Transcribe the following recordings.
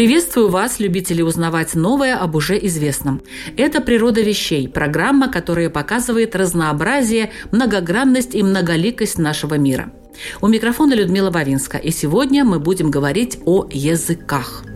Приветствую вас, любители узнавать новое об уже известном. Это «Природа вещей» – программа, которая показывает разнообразие, многогранность и многоликость нашего мира. У микрофона Людмила Бавинска, и сегодня мы будем говорить о языках –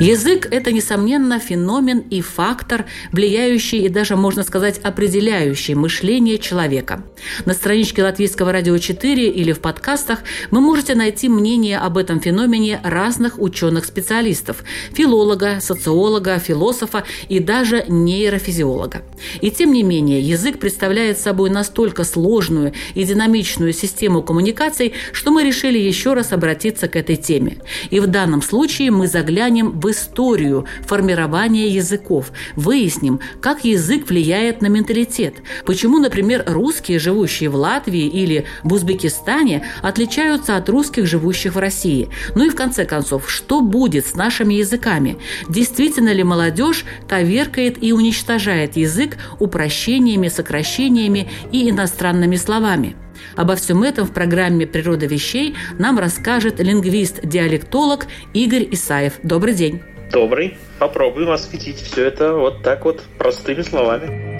Язык – это, несомненно, феномен и фактор, влияющий и даже, можно сказать, определяющий мышление человека. На страничке Латвийского радио 4 или в подкастах вы можете найти мнение об этом феномене разных ученых-специалистов – филолога, социолога, философа и даже нейрофизиолога. И тем не менее, язык представляет собой настолько сложную и динамичную систему коммуникаций, что мы решили еще раз обратиться к этой теме. И в данном случае мы заглянем в историю формирования языков, выясним, как язык влияет на менталитет, почему, например, русские, живущие в Латвии или в Узбекистане, отличаются от русских, живущих в России. Ну и в конце концов, что будет с нашими языками? Действительно ли молодежь коверкает и уничтожает язык упрощениями, сокращениями и иностранными словами? Обо всем этом в программе «Природа вещей» нам расскажет лингвист-диалектолог Игорь Исаев. Добрый день. Добрый. Попробуем осветить все это вот так вот простыми словами.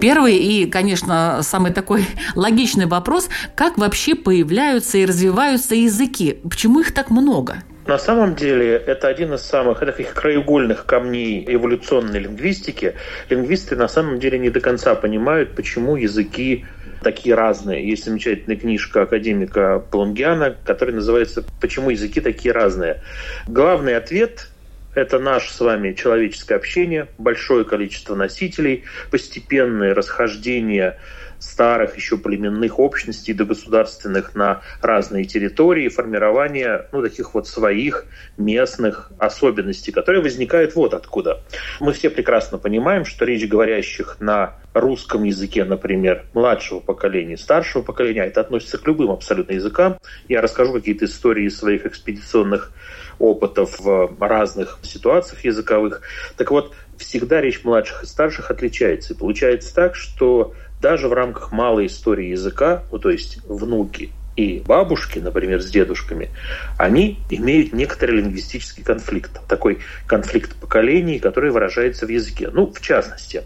Первый и, конечно, самый такой логичный вопрос, как вообще появляются и развиваются языки? Почему их так много? На самом деле это один из самых таких краеугольных камней эволюционной лингвистики. Лингвисты на самом деле не до конца понимают, почему языки такие разные. Есть замечательная книжка академика Плунгиана, которая называется «Почему языки такие разные?». Главный ответ это наше с вами человеческое общение, большое количество носителей, постепенное расхождение старых еще племенных общностей до государственных на разные территории, формирование ну, таких вот своих местных особенностей, которые возникают вот откуда. Мы все прекрасно понимаем, что речь говорящих на русском языке, например, младшего поколения, старшего поколения, это относится к любым абсолютно языкам. Я расскажу какие-то истории своих экспедиционных опытов в разных ситуациях языковых. Так вот, всегда речь младших и старших отличается. И получается так, что даже в рамках малой истории языка, ну, то есть внуки и бабушки, например, с дедушками, они имеют некоторый лингвистический конфликт. Такой конфликт поколений, который выражается в языке. Ну, в частности,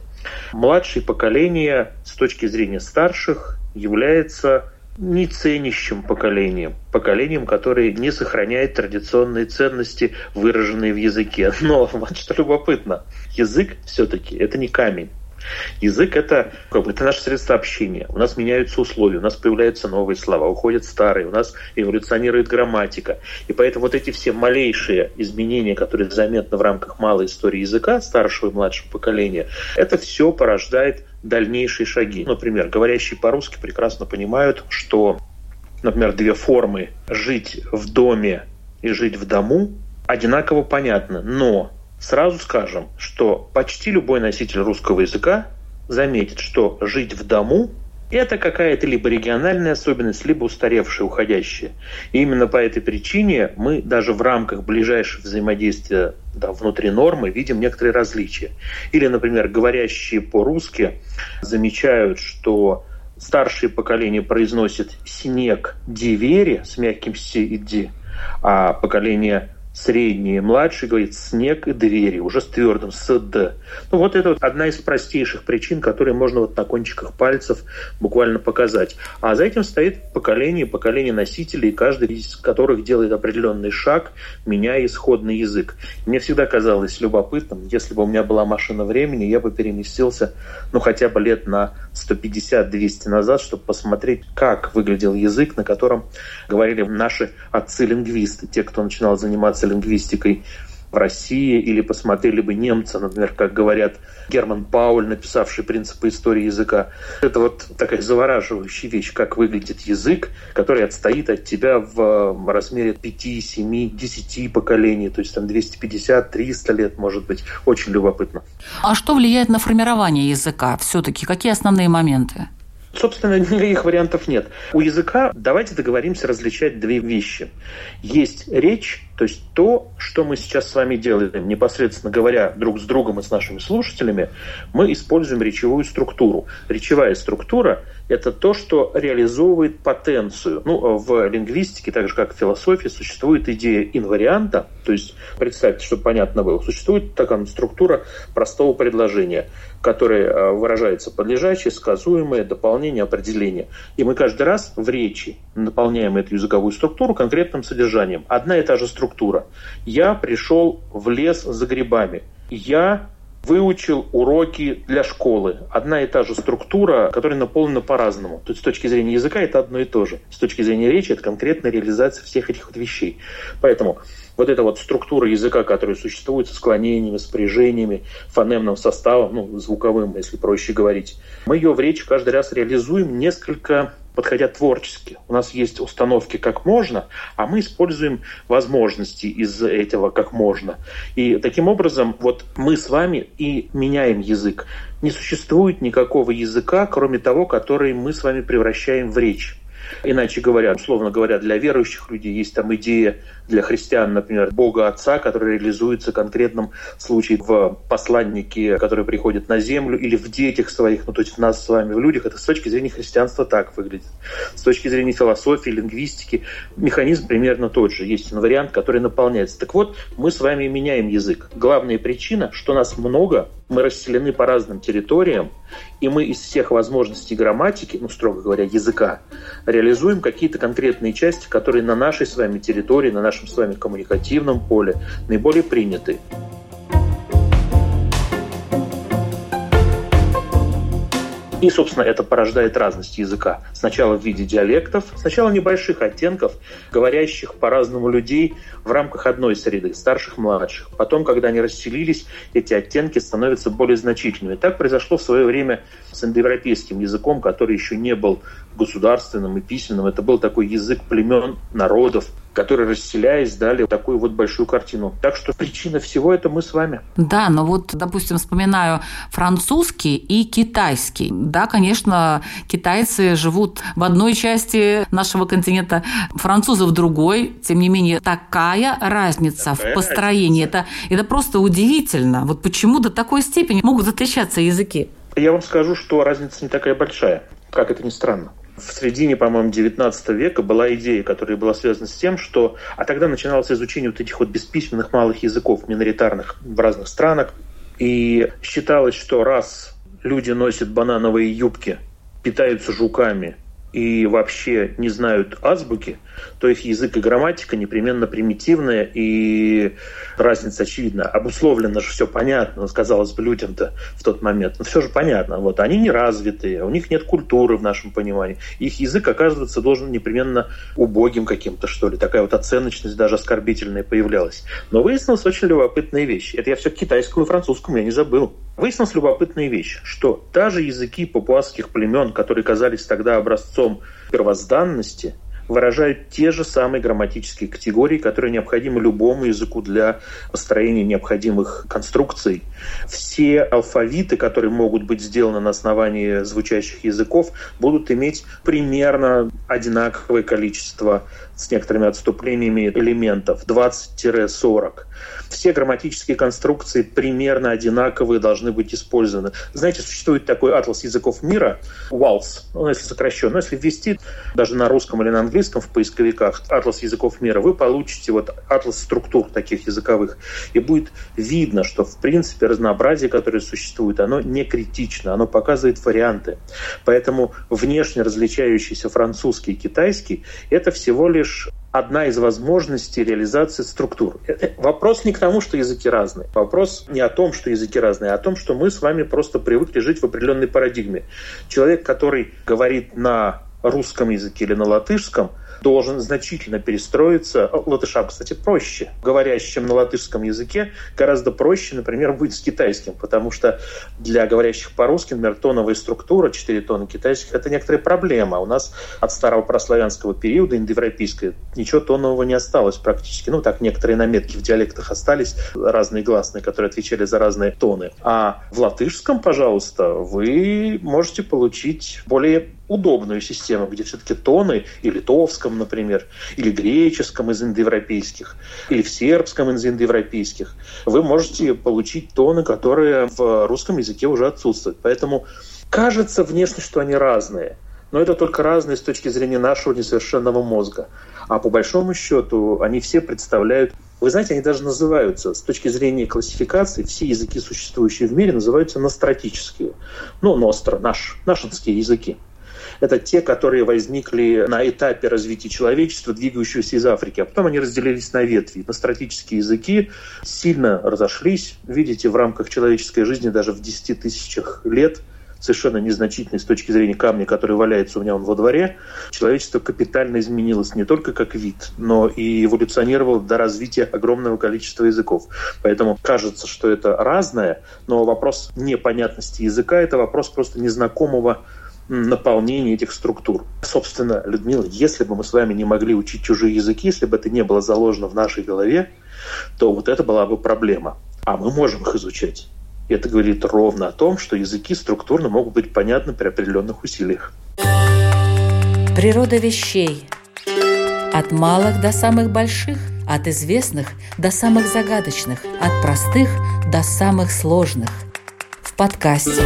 младшее поколение с точки зрения старших является не ценящим поколением, поколением, которое не сохраняет традиционные ценности, выраженные в языке. Но вот что любопытно, язык все-таки это не камень. Язык это, как бы, это наше средство общения. У нас меняются условия, у нас появляются новые слова, уходят старые, у нас эволюционирует грамматика. И поэтому вот эти все малейшие изменения, которые заметны в рамках малой истории языка старшего и младшего поколения, это все порождает дальнейшие шаги. Например, говорящие по-русски прекрасно понимают, что, например, две формы «жить в доме» и «жить в дому» одинаково понятны, но Сразу скажем, что почти любой носитель русского языка заметит, что жить в дому – это какая-то либо региональная особенность, либо устаревшая, уходящая. И именно по этой причине мы даже в рамках ближайшего взаимодействия да, внутри нормы видим некоторые различия. Или, например, говорящие по-русски замечают, что старшее поколение произносит «снег дивери» с мягким «си» и «ди», а поколение средний и младший говорит снег и двери, уже с твердым, с «д». Ну, вот это вот одна из простейших причин, которые можно вот на кончиках пальцев буквально показать. А за этим стоит поколение, поколение носителей, каждый из которых делает определенный шаг, меняя исходный язык. Мне всегда казалось любопытным, если бы у меня была машина времени, я бы переместился, ну, хотя бы лет на 150-200 назад, чтобы посмотреть, как выглядел язык, на котором говорили наши отцы-лингвисты, те, кто начинал заниматься лингвистикой в России, или посмотрели бы немцы, например, как говорят Герман Пауль, написавший «Принципы истории языка». Это вот такая завораживающая вещь, как выглядит язык, который отстоит от тебя в размере 5, 7, 10 поколений, то есть там 250, 300 лет, может быть. Очень любопытно. А что влияет на формирование языка все-таки? Какие основные моменты? Собственно, никаких вариантов нет. У языка давайте договоримся различать две вещи. Есть речь, то есть то, что мы сейчас с вами делаем, непосредственно говоря друг с другом и с нашими слушателями, мы используем речевую структуру. Речевая структура – это то, что реализовывает потенцию. Ну, в лингвистике, так же как в философии, существует идея инварианта, то есть, представьте, чтобы понятно было, существует такая структура простого предложения – которые э, выражаются подлежащее, сказуемое, дополнение, определение. И мы каждый раз в речи наполняем эту языковую структуру конкретным содержанием. Одна и та же структура. Я пришел в лес за грибами. Я выучил уроки для школы. Одна и та же структура, которая наполнена по-разному. То есть с точки зрения языка это одно и то же. С точки зрения речи это конкретная реализация всех этих вот вещей. Поэтому вот эта вот структура языка, которая существует со склонениями, спряжениями, фонемным составом, ну, звуковым, если проще говорить, мы ее в речи каждый раз реализуем несколько подходя творчески. У нас есть установки как можно, а мы используем возможности из этого как можно. И таким образом вот мы с вами и меняем язык. Не существует никакого языка, кроме того, который мы с вами превращаем в речь. Иначе говоря, условно говоря, для верующих людей есть там идея для христиан, например, Бога Отца, который реализуется в конкретном случае в посланнике, который приходит на землю, или в детях своих, ну то есть в нас с вами, в людях. Это с точки зрения христианства так выглядит. С точки зрения философии, лингвистики, механизм примерно тот же. Есть вариант, который наполняется. Так вот, мы с вами меняем язык. Главная причина, что нас много, мы расселены по разным территориям, и мы из всех возможностей грамматики, ну, строго говоря, языка, реализуем какие-то конкретные части, которые на нашей с вами территории, на нашем с вами коммуникативном поле наиболее приняты. И, собственно, это порождает разность языка. Сначала в виде диалектов, сначала небольших оттенков, говорящих по-разному людей в рамках одной среды, старших, младших. Потом, когда они расселились, эти оттенки становятся более значительными. Так произошло в свое время с индоевропейским языком, который еще не был государственным и письменным. Это был такой язык племен, народов, которые, расселяясь, дали такую вот большую картину. Так что причина всего это мы с вами. Да, но вот, допустим, вспоминаю французский и китайский. Да, конечно, китайцы живут в одной части нашего континента, французы в другой. Тем не менее, такая разница такая в построении. Разница. Это, это просто удивительно. Вот почему до такой степени могут отличаться языки? Я вам скажу, что разница не такая большая, как это ни странно в середине, по-моему, 19 века была идея, которая была связана с тем, что... А тогда начиналось изучение вот этих вот бесписьменных малых языков, миноритарных в разных странах. И считалось, что раз люди носят банановые юбки, питаются жуками и вообще не знают азбуки, то их язык и грамматика непременно примитивная, и разница очевидна. Обусловлено же все понятно, казалось бы, людям-то в тот момент. Но все же понятно. Вот они не развитые, у них нет культуры в нашем понимании. Их язык, оказывается, должен непременно убогим каким-то, что ли. Такая вот оценочность даже оскорбительная появлялась. Но выяснилась очень любопытная вещь. Это я все китайскому и французскому я не забыл. Выяснилась любопытная вещь, что даже языки папуасских племен, которые казались тогда образцом первозданности, выражают те же самые грамматические категории, которые необходимы любому языку для построения необходимых конструкций. Все алфавиты, которые могут быть сделаны на основании звучащих языков, будут иметь примерно одинаковое количество с некоторыми отступлениями элементов, 20-40. Все грамматические конструкции примерно одинаковые должны быть использованы. Знаете, существует такой атлас языков мира, WALS, ну, если сокращенно, но если ввести даже на русском или на английском в поисковиках атлас языков мира, вы получите вот атлас структур таких языковых, и будет видно, что в принципе разнообразие, которое существует, оно не критично, оно показывает варианты. Поэтому внешне различающийся французский и китайский – это всего лишь одна из возможностей реализации структур. Э, э, вопрос не к тому, что языки разные. Вопрос не о том, что языки разные, а о том, что мы с вами просто привыкли жить в определенной парадигме. Человек, который говорит на русском языке или на латышском, должен значительно перестроиться. Латышам, кстати, проще. Говорящим на латышском языке гораздо проще, например, быть с китайским, потому что для говорящих по-русски, например, тоновая структура, 4 тона китайских, это некоторая проблема. У нас от старого прославянского периода, индоевропейского, ничего тонового не осталось практически. Ну, так некоторые наметки в диалектах остались, разные гласные, которые отвечали за разные тоны. А в латышском, пожалуйста, вы можете получить более удобную систему, где все-таки тоны и литовском, например, или греческом из индоевропейских, или в сербском из индоевропейских, вы можете получить тоны, которые в русском языке уже отсутствуют. Поэтому кажется внешне, что они разные. Но это только разные с точки зрения нашего несовершенного мозга. А по большому счету они все представляют вы знаете, они даже называются, с точки зрения классификации, все языки, существующие в мире, называются ностратические. Ну, ностро, наш, нашинские языки. Это те, которые возникли на этапе развития человечества, двигающегося из Африки. А потом они разделились на ветви. Ностратические языки сильно разошлись. Видите, в рамках человеческой жизни даже в 10 тысячах лет – совершенно незначительный с точки зрения камня, который валяется у меня во дворе, человечество капитально изменилось не только как вид, но и эволюционировало до развития огромного количества языков. Поэтому кажется, что это разное, но вопрос непонятности языка – это вопрос просто незнакомого наполнения этих структур. Собственно, Людмила, если бы мы с вами не могли учить чужие языки, если бы это не было заложено в нашей голове, то вот это была бы проблема. А мы можем их изучать. И это говорит ровно о том, что языки структурно могут быть понятны при определенных усилиях. Природа вещей. От малых до самых больших, от известных до самых загадочных, от простых до самых сложных. В подкасте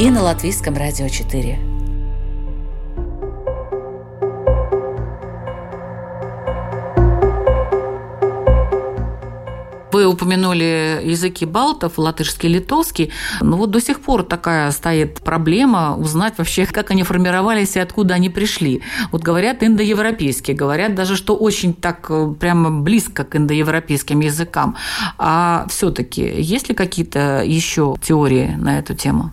и на Латвийском радио 4. Вы упомянули языки балтов, латышский, литовский. Но вот до сих пор такая стоит проблема узнать вообще, как они формировались и откуда они пришли. Вот говорят индоевропейские, говорят даже, что очень так э, прямо близко к индоевропейским языкам. А все-таки есть ли какие-то еще теории на эту тему?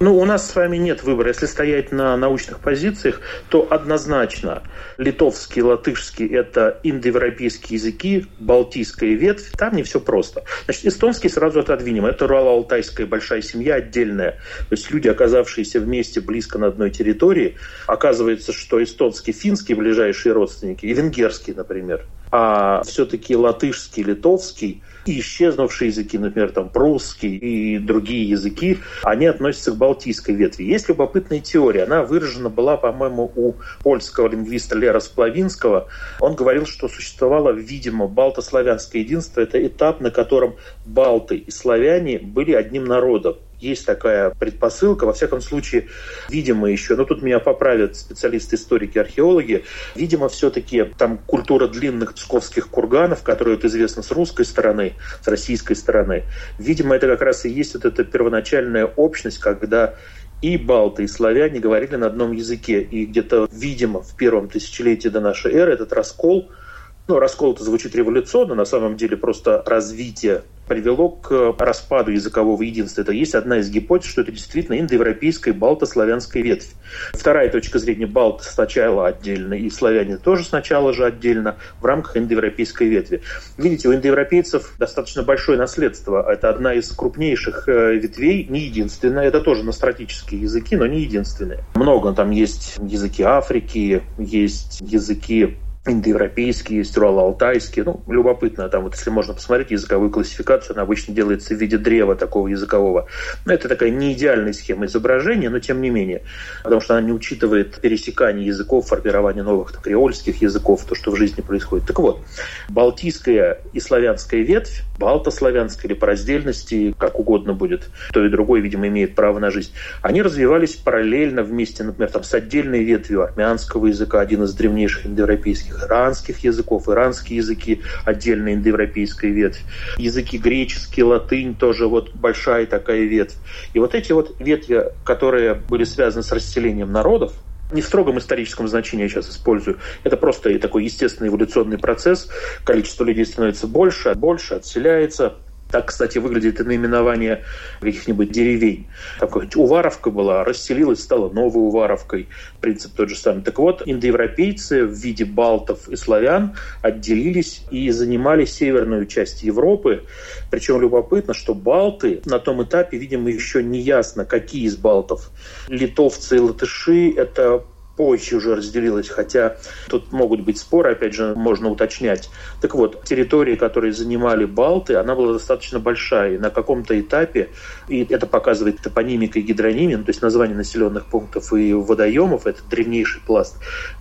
Ну, у нас с вами нет выбора. Если стоять на научных позициях, то однозначно литовский, латышский – это индоевропейские языки, балтийская ветвь. Там не все просто. Значит, эстонский сразу отодвинем. Это Урало-Алтайская большая семья отдельная. То есть люди, оказавшиеся вместе близко на одной территории, оказывается, что эстонский, финский – ближайшие родственники, и венгерский, например. А все-таки латышский, литовский – исчезнувшие языки, например, там прусский и другие языки, они относятся к балтийской ветви. Есть любопытная теория. Она выражена была, по-моему, у польского лингвиста Лера Сплавинского. Он говорил, что существовало, видимо, балтославянское единство. Это этап, на котором балты и славяне были одним народом есть такая предпосылка, во всяком случае, видимо еще, но тут меня поправят специалисты, историки, археологи, видимо, все-таки там культура длинных псковских курганов, которая вот известна с русской стороны, с российской стороны, видимо, это как раз и есть вот эта первоначальная общность, когда и балты, и славяне говорили на одном языке. И где-то, видимо, в первом тысячелетии до нашей эры этот раскол ну, раскол это звучит революционно, на самом деле просто развитие привело к распаду языкового единства. Это есть одна из гипотез, что это действительно индоевропейская балтославянская ветвь. Вторая точка зрения балты сначала отдельно, и славяне тоже сначала же отдельно в рамках индоевропейской ветви. Видите, у индоевропейцев достаточно большое наследство. Это одна из крупнейших э, ветвей, не единственная. Это тоже настратические языки, но не единственные. Много там есть языки Африки, есть языки индоевропейские, есть урало-алтайские. Ну, любопытно, там вот если можно посмотреть языковую классификацию, она обычно делается в виде древа такого языкового. Но это такая не идеальная схема изображения, но тем не менее, потому что она не учитывает пересекание языков, формирование новых так, креольских языков, то, что в жизни происходит. Так вот, балтийская и славянская ветвь, балтославянская или по раздельности, как угодно будет, то и другой, видимо, имеет право на жизнь, они развивались параллельно вместе, например, там, с отдельной ветвью армянского языка, один из древнейших индоевропейских иранских языков, иранские языки, отдельная индоевропейская ветвь, языки греческий, латынь, тоже вот большая такая ветвь. И вот эти вот ветви, которые были связаны с расселением народов, не в строгом историческом значении я сейчас использую. Это просто такой естественный эволюционный процесс. Количество людей становится больше, больше, отселяется. Так, кстати, выглядит и наименование каких-нибудь деревень. Такой Уваровка была, расселилась, стала новой Уваровкой. Принцип тот же самый. Так вот, индоевропейцы в виде балтов и славян отделились и занимали северную часть Европы. Причем любопытно, что балты на том этапе, видимо, еще не ясно, какие из балтов. Литовцы и латыши – это позже уже разделилась, хотя тут могут быть споры, опять же, можно уточнять. Так вот, территории, которые занимали Балты, она была достаточно большая. И на каком-то этапе, и это показывает топонимика и гидронимия, то есть название населенных пунктов и водоемов, это древнейший пласт,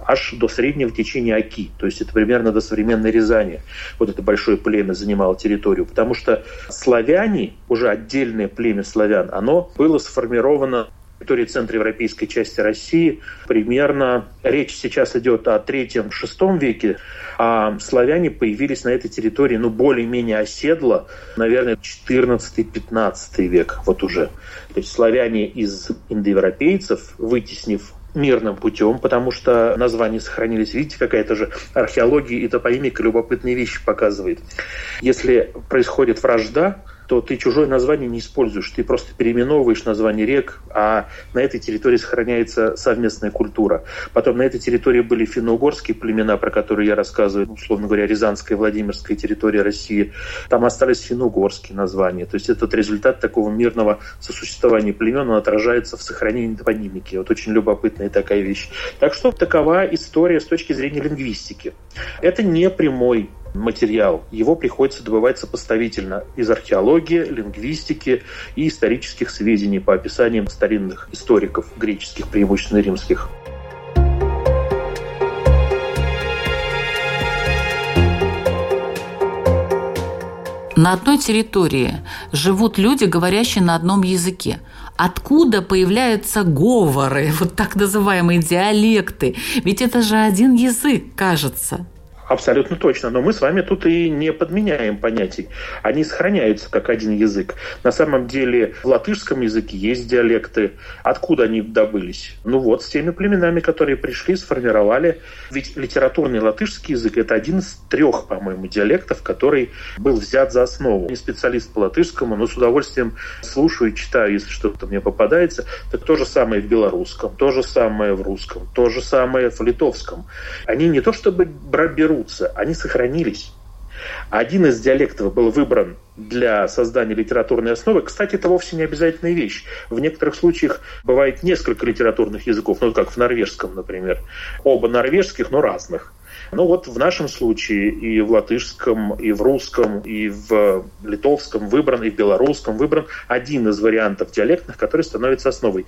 аж до среднего течения Оки. То есть это примерно до современной Рязани. Вот это большое племя занимало территорию. Потому что славяне, уже отдельное племя славян, оно было сформировано территории центроевропейской части России. Примерно речь сейчас идет о третьем-шестом веке, а славяне появились на этой территории, ну, более-менее оседло, наверное, 14-15 век, вот уже. То есть славяне из индоевропейцев, вытеснив мирным путем, потому что названия сохранились. Видите, какая-то же археология и топонимика любопытные вещи показывает. Если происходит вражда, то ты чужое название не используешь, ты просто переименовываешь название рек, а на этой территории сохраняется совместная культура. Потом на этой территории были финно-угорские племена, про которые я рассказываю, условно говоря, Рязанская, Владимирская территория России. Там остались финно-угорские названия. То есть этот результат такого мирного сосуществования племен, он отражается в сохранении топонимики. Вот очень любопытная такая вещь. Так что такова история с точки зрения лингвистики. Это не прямой материал. Его приходится добывать сопоставительно из археологии, лингвистики и исторических сведений по описаниям старинных историков, греческих, преимущественно римских. На одной территории живут люди, говорящие на одном языке. Откуда появляются говоры, вот так называемые диалекты? Ведь это же один язык, кажется. Абсолютно точно. Но мы с вами тут и не подменяем понятий. Они сохраняются как один язык. На самом деле в латышском языке есть диалекты. Откуда они добылись? Ну вот, с теми племенами, которые пришли, сформировали. Ведь литературный латышский язык – это один из трех, по-моему, диалектов, который был взят за основу. Не специалист по латышскому, но с удовольствием слушаю и читаю, если что-то мне попадается. Так то же самое в белорусском, то же самое в русском, то же самое в литовском. Они не то чтобы берут берутся, они сохранились. Один из диалектов был выбран для создания литературной основы. Кстати, это вовсе не обязательная вещь. В некоторых случаях бывает несколько литературных языков, ну, как в норвежском, например. Оба норвежских, но разных. Ну вот в нашем случае и в латышском, и в русском, и в литовском выбран, и в белорусском выбран один из вариантов диалектных, который становится основой.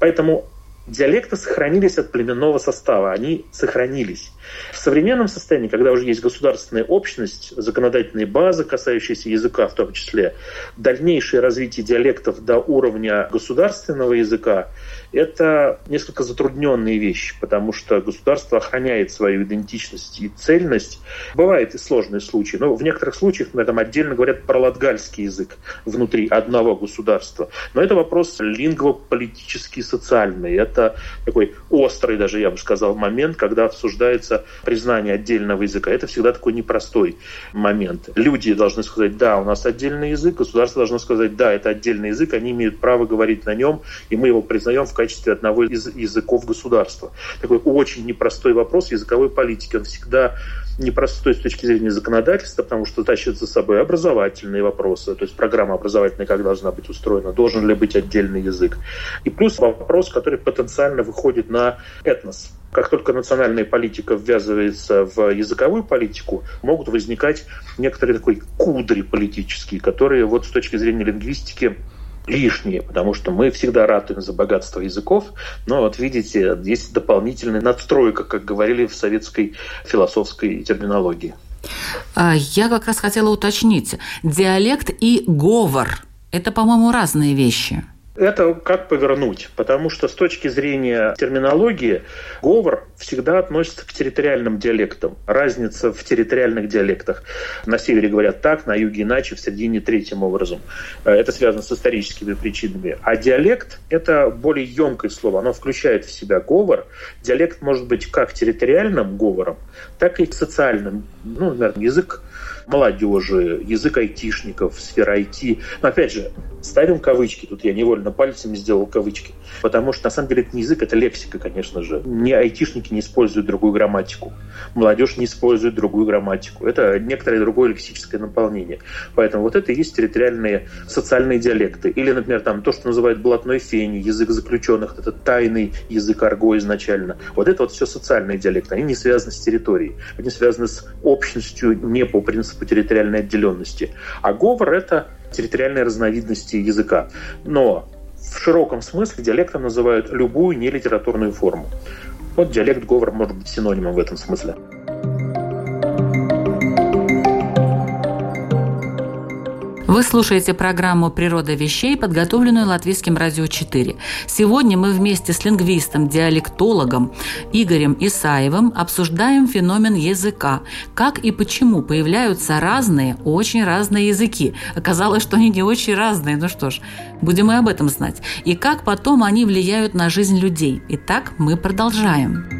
Поэтому диалекты сохранились от племенного состава, они сохранились. В современном состоянии, когда уже есть государственная общность, законодательные базы, касающиеся языка в том числе, дальнейшее развитие диалектов до уровня государственного языка это несколько затрудненные вещи, потому что государство охраняет свою идентичность и цельность. Бывают и сложные случаи, но в некоторых случаях, например, там отдельно говорят про латгальский язык внутри одного государства. Но это вопрос лингвополитический, социальный. Это такой острый даже, я бы сказал, момент, когда обсуждается признание отдельного языка. Это всегда такой непростой момент. Люди должны сказать, да, у нас отдельный язык, государство должно сказать, да, это отдельный язык, они имеют право говорить на нем, и мы его признаем в качестве одного из языков государства. Такой очень непростой вопрос языковой политики. Он всегда непростой с точки зрения законодательства, потому что тащит за собой образовательные вопросы, то есть программа образовательная как должна быть устроена, должен ли быть отдельный язык. И плюс вопрос, который потенциально выходит на этнос. Как только национальная политика ввязывается в языковую политику, могут возникать некоторые такой кудри политические, которые вот с точки зрения лингвистики лишние, потому что мы всегда ратуем за богатство языков, но вот видите, есть дополнительная надстройка, как говорили в советской философской терминологии. А, я как раз хотела уточнить. Диалект и говор – это, по-моему, разные вещи. Это как повернуть, потому что с точки зрения терминологии говор всегда относится к территориальным диалектам. Разница в территориальных диалектах. На севере говорят так, на юге иначе, в середине третьим образом. Э, это связано с историческими причинами. А диалект – это более емкое слово. Оно включает в себя говор. Диалект может быть как территориальным говором, так и социальным. Ну, наверное, язык молодежи, язык айтишников, сфера IT. Но опять же, ставим кавычки, тут я невольно пальцами сделал кавычки, потому что на самом деле это не язык, это лексика, конечно же. Не айтишники не используют другую грамматику, молодежь не использует другую грамматику. Это некоторое другое лексическое наполнение. Поэтому вот это и есть территориальные социальные диалекты. Или, например, там то, что называют блатной фени, язык заключенных, это тайный язык арго изначально. Вот это вот все социальные диалекты. Они не связаны с территорией, они связаны с общностью не по принципу территориальной отделенности. А говор — это территориальные разновидности языка. Но в широком смысле диалектом называют любую нелитературную форму. Вот диалект говор может быть синонимом в этом смысле. Вы слушаете программу «Природа вещей», подготовленную Латвийским радио 4. Сегодня мы вместе с лингвистом, диалектологом Игорем Исаевым обсуждаем феномен языка. Как и почему появляются разные, очень разные языки. Оказалось, что они не очень разные. Ну что ж, будем и об этом знать. И как потом они влияют на жизнь людей. Итак, мы продолжаем.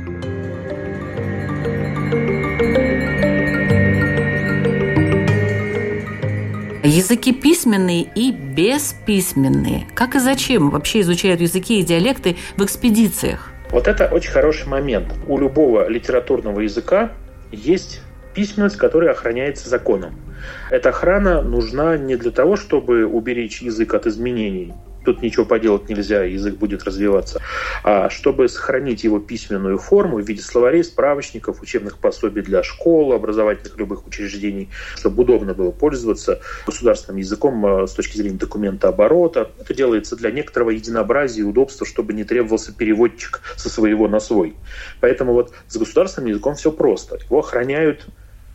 Языки письменные и бесписьменные. Как и зачем вообще изучают языки и диалекты в экспедициях? Вот это очень хороший момент. У любого литературного языка есть письменность, которая охраняется законом. Эта охрана нужна не для того, чтобы уберечь язык от изменений, тут ничего поделать нельзя, язык будет развиваться. А чтобы сохранить его письменную форму в виде словарей, справочников, учебных пособий для школ, образовательных любых учреждений, чтобы удобно было пользоваться государственным языком а, с точки зрения документа оборота. Это делается для некоторого единообразия и удобства, чтобы не требовался переводчик со своего на свой. Поэтому вот с государственным языком все просто. Его охраняют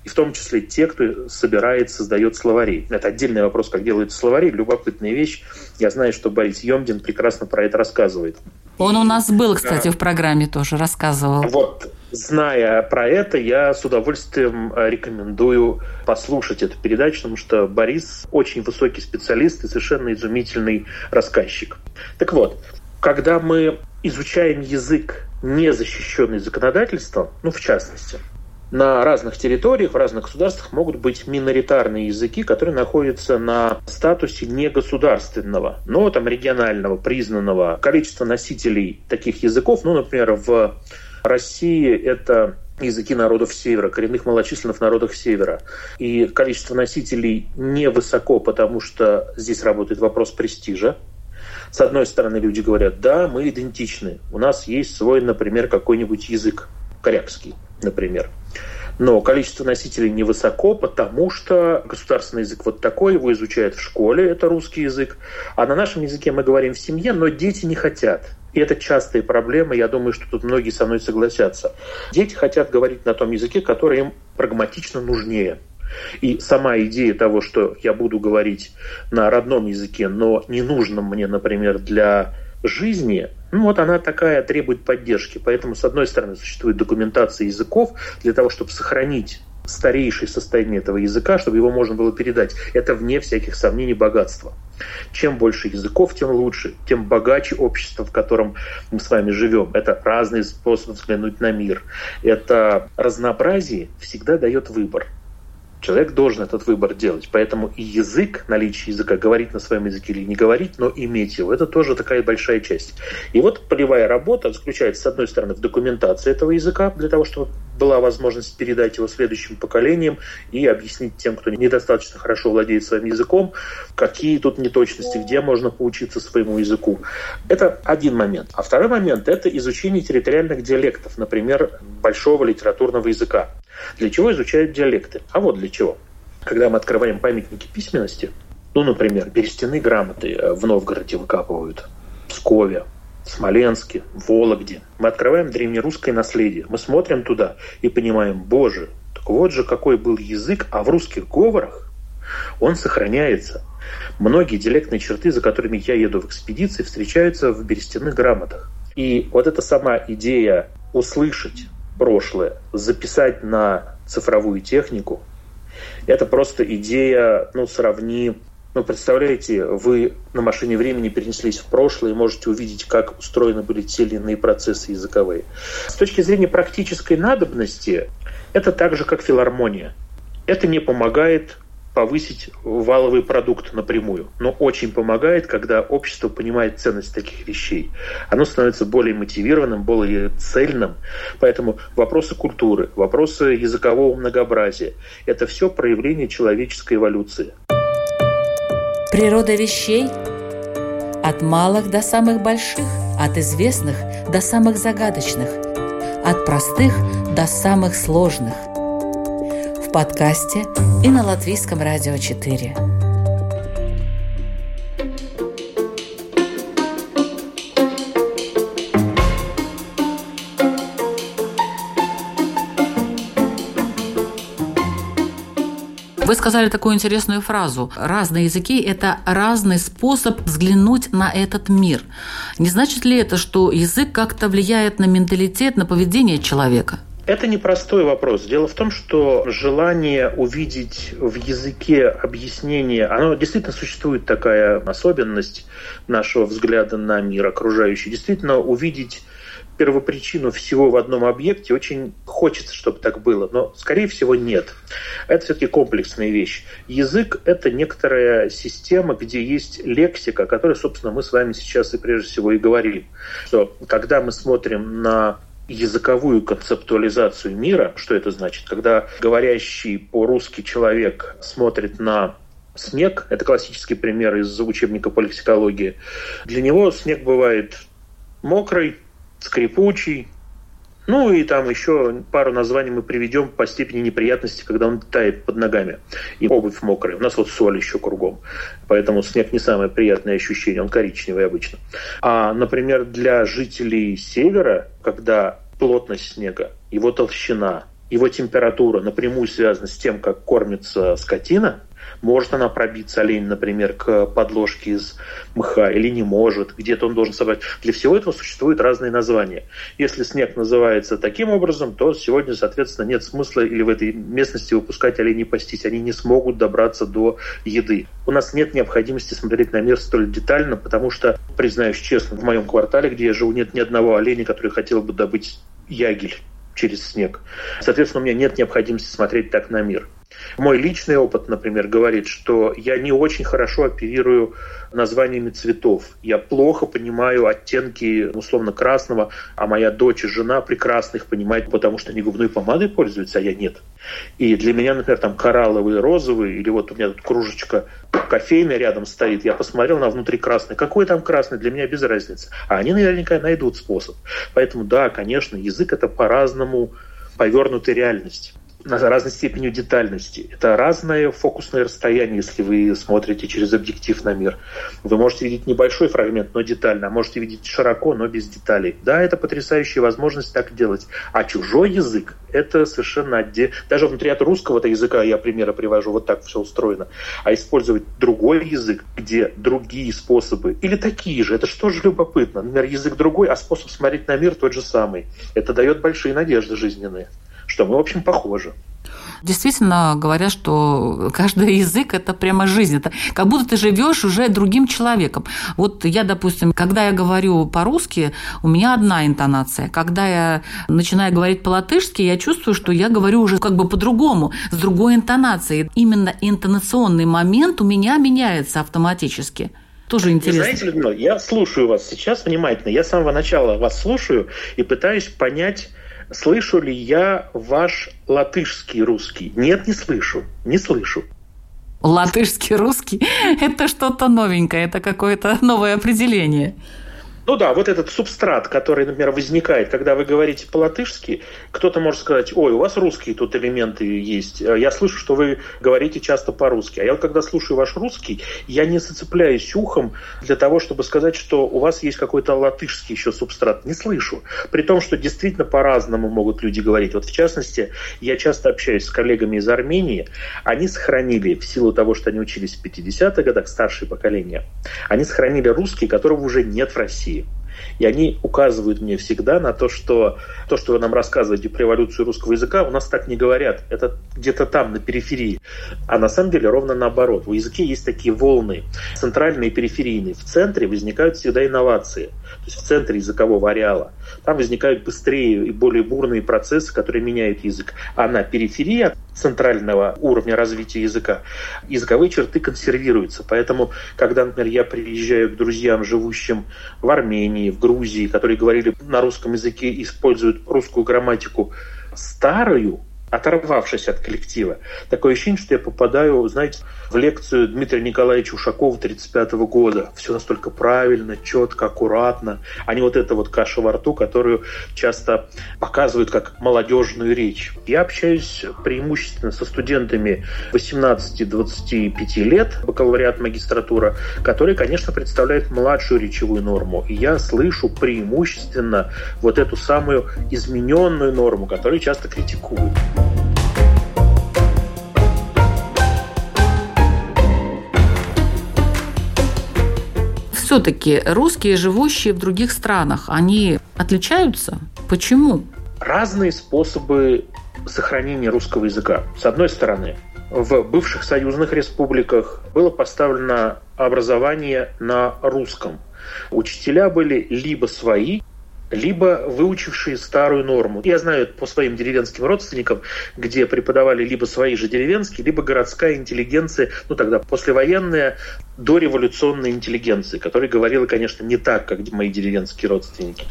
и в том числе те, кто собирает, создает словари. Это отдельный вопрос, как делаются словари, любопытная вещь. Я знаю, что Борис Емдин прекрасно про это рассказывает. Он у нас был, кстати, в программе тоже рассказывал. Вот, зная про это, я с удовольствием э, рекомендую послушать эту передачу, потому что Борис очень высокий специалист и совершенно изумительный рассказчик. Так вот, когда мы изучаем язык, не защищенный законодательством, ну, в частности, на разных территориях, в разных государствах могут быть миноритарные языки, которые находятся на статусе негосударственного, но там регионального, признанного. Количество носителей таких языков, ну, например, в России это языки народов Севера, коренных малочисленных народов Севера. И количество носителей невысоко, потому что здесь работает вопрос престижа. С одной стороны, люди говорят, да, мы идентичны. У нас есть свой, например, какой-нибудь язык, корякский, например. Но количество носителей невысоко, потому что государственный язык вот такой, его изучают в школе, это русский язык. А на нашем языке мы говорим в семье, но дети не хотят. И это частая проблема, я думаю, что тут многие со мной согласятся. Дети хотят говорить на том языке, который им прагматично нужнее. И сама идея того, что я буду говорить на родном языке, но не нужном мне, например, для жизни, ну вот она такая требует поддержки. Поэтому, с одной стороны, существует документация языков для того, чтобы сохранить старейшее состояние этого языка, чтобы его можно было передать. Это вне всяких сомнений богатство. Чем больше языков, тем лучше, тем богаче общество, в котором мы с вами живем. Это разные способы взглянуть на мир. Это разнообразие всегда дает выбор. Человек должен этот выбор делать. Поэтому и язык, наличие языка, говорить на своем языке или не говорить, но иметь его, это тоже такая большая часть. И вот полевая работа заключается, с одной стороны, в документации этого языка, для того, чтобы была возможность передать его следующим поколениям и объяснить тем, кто недостаточно хорошо владеет своим языком, какие тут неточности, где можно поучиться своему языку. Это один момент. А второй момент – это изучение территориальных диалектов, например, большого литературного языка. Для чего изучают диалекты? А вот для чего. Когда мы открываем памятники письменности, ну, например, берестяные грамоты э, в Новгороде выкапывают, в Пскове, в Смоленске, в Вологде. Мы открываем древнерусское наследие. Мы смотрим туда и понимаем, боже, так вот же какой был язык, а в русских говорах он сохраняется. Многие диалектные черты, за которыми я еду в экспедиции, встречаются в берестяных грамотах. И вот эта сама идея услышать прошлое, записать на цифровую технику, это просто идея, ну, сравни ну, представляете, вы на машине времени перенеслись в прошлое и можете увидеть, как устроены были те или иные процессы языковые. С точки зрения практической надобности, это так же, как филармония. Это не помогает повысить валовый продукт напрямую. Но очень помогает, когда общество понимает ценность таких вещей. Оно становится более мотивированным, более цельным. Поэтому вопросы культуры, вопросы языкового многообразия – это все проявление человеческой эволюции. Природа вещей от малых до самых больших, от известных до самых загадочных, от простых до самых сложных – подкасте и на Латвийском радио 4. Вы сказали такую интересную фразу. Разные языки – это разный способ взглянуть на этот мир. Не значит ли это, что язык как-то влияет на менталитет, на поведение человека? Это непростой вопрос. Дело в том, что желание увидеть в языке объяснение, оно действительно существует такая особенность нашего взгляда на мир окружающий. Действительно увидеть первопричину всего в одном объекте очень хочется, чтобы так было, но, скорее всего, нет. Это все-таки комплексная вещь. Язык – это некоторая система, где есть лексика, о которой, собственно, мы с вами сейчас и прежде всего и говорим. Что когда мы смотрим на языковую концептуализацию мира. Что это значит? Когда говорящий по-русски человек смотрит на снег, это классический пример из учебника по лексикологии, для него снег бывает мокрый, скрипучий, ну и там еще пару названий мы приведем по степени неприятности, когда он тает под ногами. И обувь мокрая. У нас вот соль еще кругом. Поэтому снег не самое приятное ощущение, он коричневый обычно. А, например, для жителей севера, когда плотность снега, его толщина, его температура напрямую связана с тем, как кормится скотина – может она пробиться, олень, например, к подложке из мха или не может? Где-то он должен собрать. Для всего этого существуют разные названия. Если снег называется таким образом, то сегодня, соответственно, нет смысла или в этой местности выпускать оленей пастись. Они не смогут добраться до еды. У нас нет необходимости смотреть на мир столь детально, потому что, признаюсь честно, в моем квартале, где я живу, нет ни одного оленя, который хотел бы добыть ягель через снег. Соответственно, у меня нет необходимости смотреть так на мир. Мой личный опыт, например, говорит, что я не очень хорошо оперирую названиями цветов. Я плохо понимаю оттенки условно красного, а моя дочь и жена прекрасно их понимают, потому что они губной помадой пользуются, а я нет. И для меня, например, там коралловые, розовые, или вот у меня тут кружечка кофейная рядом стоит, я посмотрел на внутри красный. Какой там красный, для меня без разницы. А они наверняка найдут способ. Поэтому да, конечно, язык это по-разному повернутая реальность на разной степенью детальности. Это разное фокусное расстояние, если вы смотрите через объектив на мир. Вы можете видеть небольшой фрагмент, но детально, а можете видеть широко, но без деталей. Да, это потрясающая возможность так делать. А чужой язык – это совершенно отдельно. Даже внутри от русского языка я примеры привожу, вот так все устроено. А использовать другой язык, где другие способы, или такие же, это что же любопытно. Например, язык другой, а способ смотреть на мир тот же самый. Это дает большие надежды жизненные что мы, в общем, похожи. Действительно говорят, что каждый язык – это прямо жизнь. Это как будто ты живешь уже другим человеком. Вот я, допустим, когда я говорю по-русски, у меня одна интонация. Когда я начинаю говорить по-латышски, я чувствую, что я говорю уже как бы по-другому, с другой интонацией. Именно интонационный момент у меня меняется автоматически. Тоже интересно. Вы знаете, Людмила, я слушаю вас сейчас внимательно. Я с самого начала вас слушаю и пытаюсь понять, Слышу ли я ваш латышский русский? Нет, не слышу. Не слышу. Латышский русский – это что-то новенькое, это какое-то новое определение. Ну да, вот этот субстрат, который, например, возникает, когда вы говорите по-латышски, кто-то может сказать, ой, у вас русские тут элементы есть. Я слышу, что вы говорите часто по-русски. А я когда слушаю ваш русский, я не зацепляюсь ухом для того, чтобы сказать, что у вас есть какой-то латышский еще субстрат. Не слышу. При том, что действительно по-разному могут люди говорить. Вот в частности, я часто общаюсь с коллегами из Армении. Они сохранили, в силу того, что они учились в 50-х годах, старшее поколение, они сохранили русский, которого уже нет в России. И они указывают мне всегда на то, что то, что вы нам рассказываете про эволюцию русского языка, у нас так не говорят. Это где-то там, на периферии. А на самом деле ровно наоборот. В языке есть такие волны, центральные и периферийные. В центре возникают всегда инновации. То есть в центре языкового ареала. Там возникают быстрее и более бурные процессы, которые меняют язык. А на периферии центрального уровня развития языка, языковые черты консервируются. Поэтому, когда, например, я приезжаю к друзьям, живущим в Армении, в Грузии, которые говорили на русском языке, используют русскую грамматику старую, оторвавшись от коллектива. Такое ощущение, что я попадаю, знаете, в лекцию Дмитрия Николаевича Ушакова 1935 года. Все настолько правильно, четко, аккуратно, а не вот эта вот каша во рту, которую часто показывают как молодежную речь. Я общаюсь преимущественно со студентами 18-25 лет, бакалавриат, магистратура, которые, конечно, представляют младшую речевую норму. И я слышу преимущественно вот эту самую измененную норму, которую часто критикуют. Все-таки русские, живущие в других странах, они отличаются? Почему? Разные способы сохранения русского языка. С одной стороны, в бывших союзных республиках было поставлено образование на русском. Учителя были либо свои, либо выучившие старую норму. Я знаю по своим деревенским родственникам, где преподавали либо свои же деревенские, либо городская интеллигенция, ну тогда послевоенная, дореволюционная интеллигенция, которая говорила, конечно, не так, как мои деревенские родственники.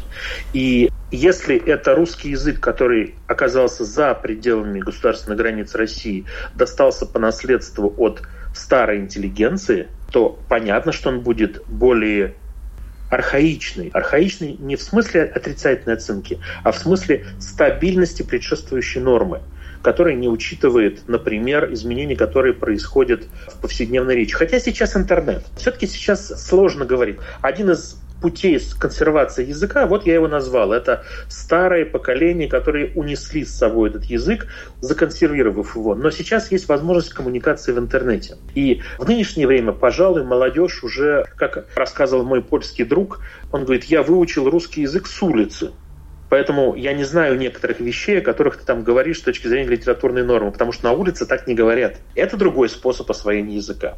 И если это русский язык, который оказался за пределами государственной границы России, достался по наследству от старой интеллигенции, то понятно, что он будет более архаичный. Архаичный не в смысле отрицательной оценки, а в смысле стабильности предшествующей нормы которая не учитывает, например, изменения, которые происходят в повседневной речи. Хотя сейчас интернет. Все-таки сейчас сложно говорить. Один из путей консервации языка, вот я его назвал, это старое поколение, которые унесли с собой этот язык, законсервировав его. Но сейчас есть возможность коммуникации в интернете. И в нынешнее время, пожалуй, молодежь уже, как рассказывал мой польский друг, он говорит, я выучил русский язык с улицы. Поэтому я не знаю некоторых вещей, о которых ты там говоришь с точки зрения литературной нормы, потому что на улице так не говорят. Это другой способ освоения языка.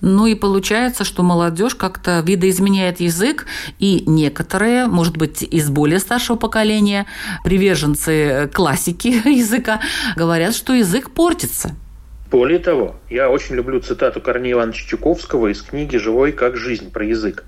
Ну и получается, что молодежь как-то видоизменяет язык, и некоторые, может быть, из более старшего поколения, приверженцы классики языка, говорят, что язык портится. Более того, я очень люблю цитату Корнея Ивановича Чуковского из книги «Живой как жизнь» про язык.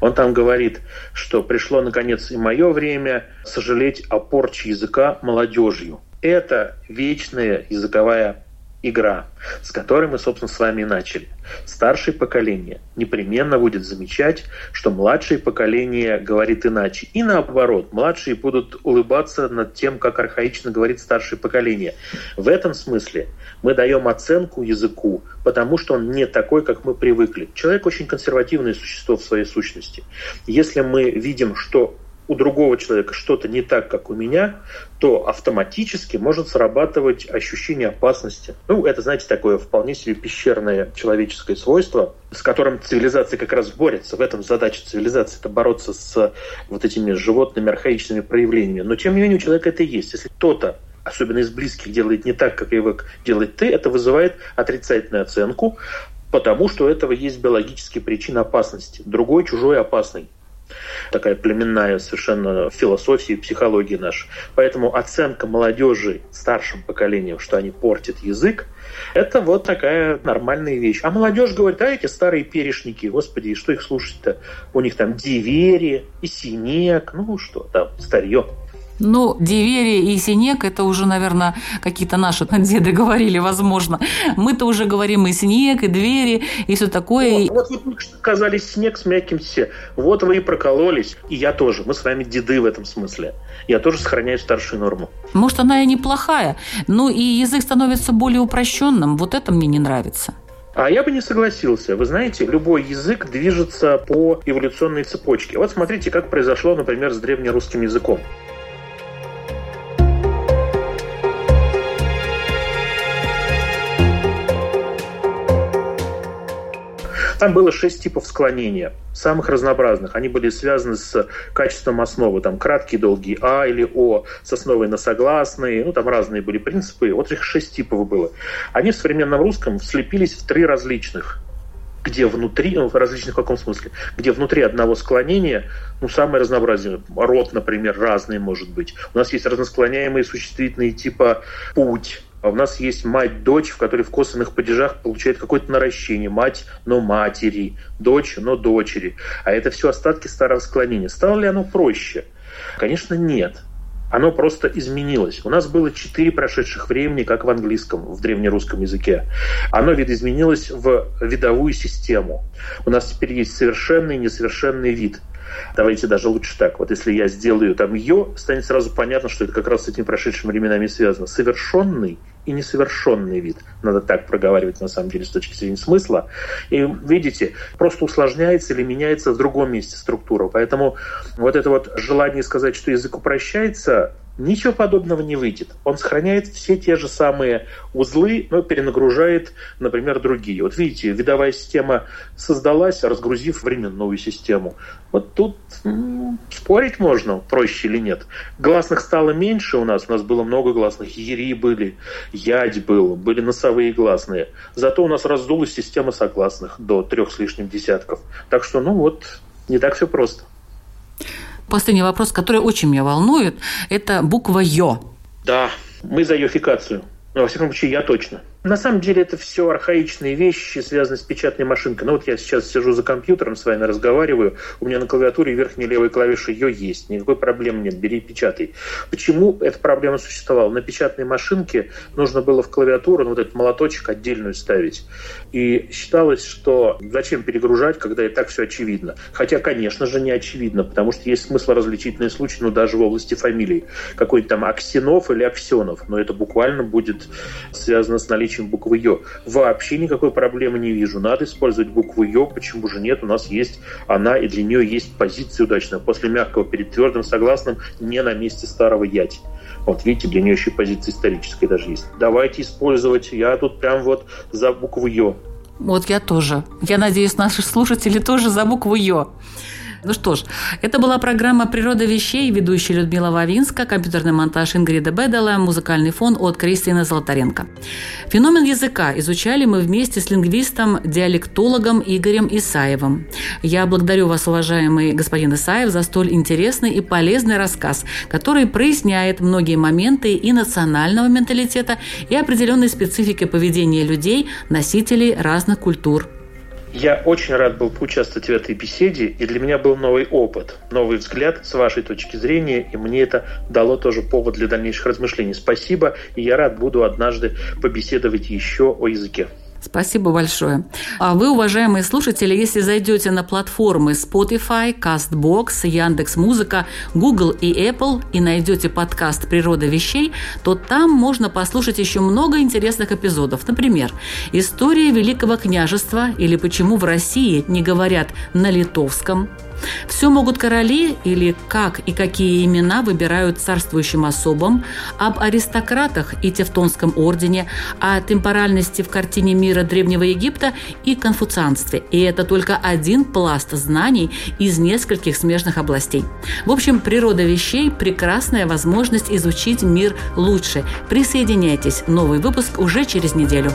Он там говорит, что пришло наконец и мое время сожалеть о порче языка молодежью. Это вечная языковая игра, с которой мы, собственно, с вами и начали. Старшее поколение непременно будет замечать, что младшее поколение говорит иначе. И наоборот, младшие будут улыбаться над тем, как архаично говорит старшее поколение. В этом смысле мы даем оценку языку, потому что он не такой, как мы привыкли. Человек очень консервативное существо в своей сущности. Если мы видим, что у другого человека что-то не так, как у меня, то автоматически может срабатывать ощущение опасности. Ну, это, знаете, такое вполне себе пещерное человеческое свойство, с которым цивилизация как раз борется. В этом задача цивилизации – это бороться с вот этими животными архаичными проявлениями. Но, тем не менее, у человека это есть. Если кто-то особенно из близких, делает не так, как его делает ты, это вызывает отрицательную оценку, потому что у этого есть биологические причины опасности. Другой чужой опасный такая племенная совершенно философия и психология наша. Поэтому оценка молодежи старшим поколением, что они портят язык, это вот такая нормальная вещь. А молодежь говорит, а эти старые перешники, господи, что их слушать-то? У них там дивери и синек, ну что там, старье. Ну, Диверия и Синек – это уже, наверное, какие-то наши деды говорили, возможно. Мы-то уже говорим и снег, и двери, и все такое. Вот, вот вы сказали снег с мягким «се». Вот вы и прокололись, и я тоже. Мы с вами деды в этом смысле. Я тоже сохраняю старшую норму. Может, она и неплохая, ну и язык становится более упрощенным. Вот это мне не нравится. А я бы не согласился. Вы знаете, любой язык движется по эволюционной цепочке. Вот смотрите, как произошло, например, с древнерусским языком. Там было шесть типов склонения, самых разнообразных. Они были связаны с качеством основы. Там краткие, долгие А или О, с основой на согласные. Ну, там разные были принципы. Вот их шесть типов было. Они в современном русском слепились в три различных где внутри, ну, в различных в каком смысле, где внутри одного склонения, ну, самое разнообразие. Род, например, разный может быть. У нас есть разносклоняемые существительные типа «путь», А у нас есть мать-дочь, в которой в косвенных падежах получает какое-то наращение. Мать, но матери, дочь, но дочери. А это все остатки старого склонения. Стало ли оно проще? Конечно, нет. Оно просто изменилось. У нас было четыре прошедших времени, как в английском, в древнерусском языке. Оно видоизменилось в видовую систему. У нас теперь есть совершенный и несовершенный вид – Давайте даже лучше так. Вот если я сделаю там ее, станет сразу понятно, что это как раз с этими прошедшими временами связано. Совершенный и несовершенный вид. Надо так проговаривать, на самом деле, с точки зрения смысла. И видите, просто усложняется или меняется в другом месте структура. Поэтому вот это вот желание сказать, что язык упрощается, Ничего подобного не выйдет. Он сохраняет все те же самые узлы, но перенагружает, например, другие. Вот видите, видовая система создалась, разгрузив временную систему. Вот тут м- спорить можно, проще или нет. Гласных стало меньше у нас. У нас было много гласных. Ери были, ядь был, были носовые гласные. Зато у нас раздулась система согласных до трех с лишним десятков. Так что, ну вот, не так все просто. Последний вопрос, который очень меня волнует, это буква «ё». Да, мы за йофикацию. Ну, во всяком случае, я точно. На самом деле это все архаичные вещи, связанные с печатной машинкой. Ну вот я сейчас сижу за компьютером, с вами разговариваю, у меня на клавиатуре верхняя левая клавиша ее есть, никакой проблемы нет, бери печатай. Почему эта проблема существовала? На печатной машинке нужно было в клавиатуру ну, вот этот молоточек отдельную ставить. И считалось, что зачем перегружать, когда и так все очевидно. Хотя, конечно же, не очевидно, потому что есть смысл различительные случаи, ну даже в области фамилий. Какой-нибудь там Аксенов или Аксенов, но это буквально будет связано с наличием наличием буквы «ё». Вообще никакой проблемы не вижу. Надо использовать букву «ё». Почему же нет? У нас есть она, и для нее есть позиция удачная. После мягкого перед твердым согласным не на месте старого «ять». Вот видите, для нее еще позиция историческая даже есть. Давайте использовать. Я тут прям вот за букву «ё». Вот я тоже. Я надеюсь, наши слушатели тоже за букву «ё». Ну что ж, это была программа «Природа вещей», ведущая Людмила Вавинска, компьютерный монтаж Ингрида Бедела, музыкальный фон от Кристины Золотаренко. Феномен языка изучали мы вместе с лингвистом-диалектологом Игорем Исаевым. Я благодарю вас, уважаемый господин Исаев, за столь интересный и полезный рассказ, который проясняет многие моменты и национального менталитета, и определенной специфики поведения людей, носителей разных культур я очень рад был поучаствовать в этой беседе, и для меня был новый опыт, новый взгляд с вашей точки зрения, и мне это дало тоже повод для дальнейших размышлений. Спасибо, и я рад буду однажды побеседовать еще о языке. Спасибо большое. А вы, уважаемые слушатели, если зайдете на платформы Spotify, CastBox, Яндекс Музыка, Google и Apple и найдете подкаст «Природа вещей», то там можно послушать еще много интересных эпизодов. Например, «История Великого княжества» или «Почему в России не говорят на литовском», все могут короли или как и какие имена выбирают царствующим особам, об аристократах и Тевтонском ордене, о темпоральности в картине мира Древнего Египта и конфуцианстве. И это только один пласт знаний из нескольких смежных областей. В общем, природа вещей – прекрасная возможность изучить мир лучше. Присоединяйтесь. Новый выпуск уже через неделю.